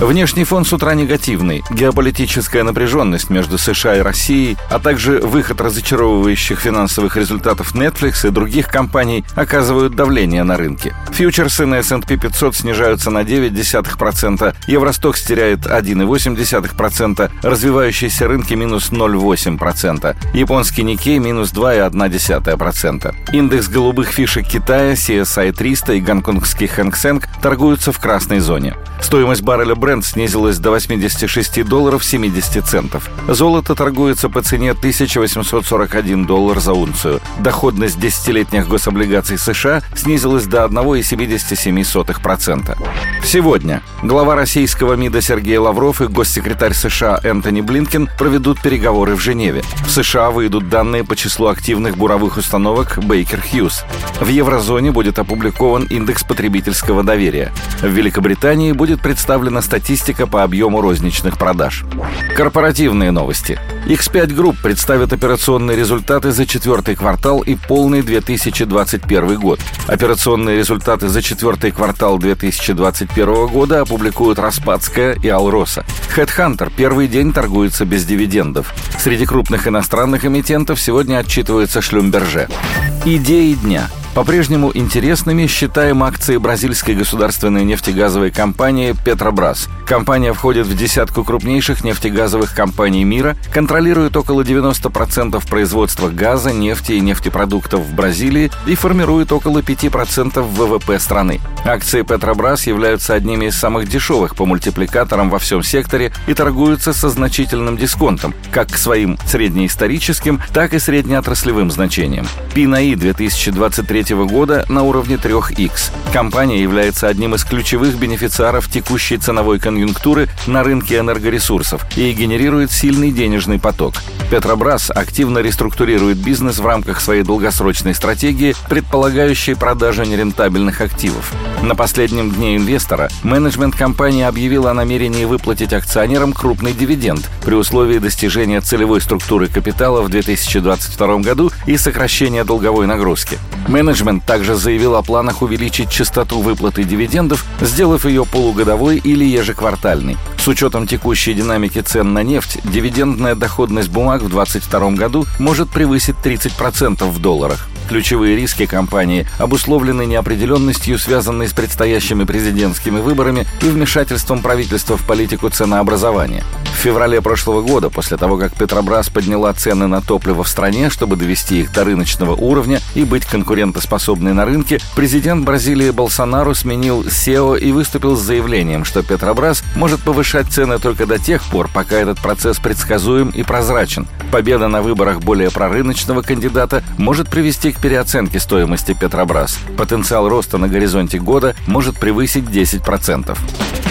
Внешний фон с утра негативный. Геополитическая напряженность между США и Россией, а также выход разочаровывающих финансовых результатов Netflix и других компаний оказывают давление на рынке. Фьючерсы на S&P 500 снижаются на 0,9%, Евростокс теряет 1,8%, развивающиеся рынки минус 0,8%, японский Никей минус 2,1%. Индекс голубых фишек Китая, CSI 300 и гонконгский Хэнк Сэнк торгуются в красной зоне. Стоимость барреля Brent снизилась до 86 долларов 70 центов. Золото торгуется по цене 1841 доллар за унцию. Доходность десятилетних гособлигаций США снизилась до 1,77%. Сегодня глава российского МИДа Сергей Лавров и госсекретарь США Энтони Блинкен проведут переговоры в Женеве. В США выйдут данные по числу активных буровых установок Baker Hughes. В еврозоне будет опубликован индекс потребительского доверия. В Великобритании будет представлена статистика по объему розничных продаж. Корпоративные новости. X5 Group представит операционные результаты за четвертый квартал и полный 2021 год. Операционные результаты за четвертый квартал 2021 года опубликуют Распадская и Алроса. Headhunter первый день торгуется без дивидендов. Среди крупных иностранных эмитентов сегодня отчитывается Шлюмберже. Идеи дня – по-прежнему интересными считаем акции бразильской государственной нефтегазовой компании «Петробрас». Компания входит в десятку крупнейших нефтегазовых компаний мира, контролирует около 90% производства газа, нефти и нефтепродуктов в Бразилии и формирует около 5% ВВП страны. Акции «Петробрас» являются одними из самых дешевых по мультипликаторам во всем секторе и торгуются со значительным дисконтом, как к своим среднеисторическим, так и среднеотраслевым значениям. ПИНАИ 2023 2023 года на уровне 3Х. Компания является одним из ключевых бенефициаров текущей ценовой конъюнктуры на рынке энергоресурсов и генерирует сильный денежный поток. Петробрас активно реструктурирует бизнес в рамках своей долгосрочной стратегии, предполагающей продажу нерентабельных активов. На последнем дне инвестора менеджмент компании объявил о намерении выплатить акционерам крупный дивиденд при условии достижения целевой структуры капитала в 2022 году и сокращения долговой нагрузки. Менеджмент также заявил о планах увеличить частоту выплаты дивидендов, сделав ее полугодовой или ежеквартальной. С учетом текущей динамики цен на нефть, дивидендная доходность бумаг в 2022 году может превысить 30% в долларах. Ключевые риски компании обусловлены неопределенностью, связанной с предстоящими президентскими выборами и вмешательством правительства в политику ценообразования. Феврале прошлого года, после того, как Петробрас подняла цены на топливо в стране, чтобы довести их до рыночного уровня и быть конкурентоспособной на рынке, президент Бразилии Болсонару сменил SEO и выступил с заявлением, что Петробрас может повышать цены только до тех пор, пока этот процесс предсказуем и прозрачен. Победа на выборах более прорыночного кандидата может привести к переоценки стоимости Петробрас. Потенциал роста на горизонте года может превысить 10%.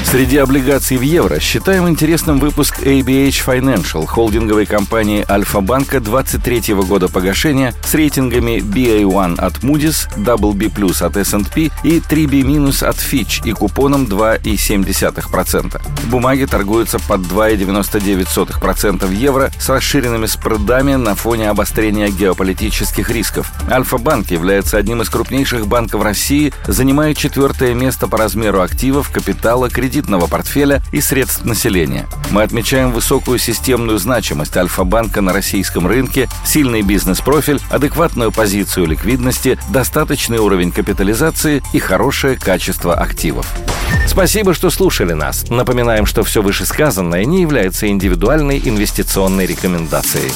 Среди облигаций в евро считаем интересным выпуск ABH Financial, холдинговой компании Альфа-банка 23 года погашения с рейтингами BA1 от Moody's, WB+, от S&P и 3B- от Fitch и купоном 2,7%. Бумаги торгуются под 2,99% в евро с расширенными спредами на фоне обострения геополитических рисков. Альфа-банк является одним из крупнейших банков России, занимает четвертое место по размеру активов, капитала, кредитного портфеля и средств населения. Мы отмечаем высокую системную значимость Альфа-банка на российском рынке, сильный бизнес-профиль, адекватную позицию ликвидности, достаточный уровень капитализации и хорошее качество активов. Спасибо, что слушали нас. Напоминаем, что все вышесказанное не является индивидуальной инвестиционной рекомендацией.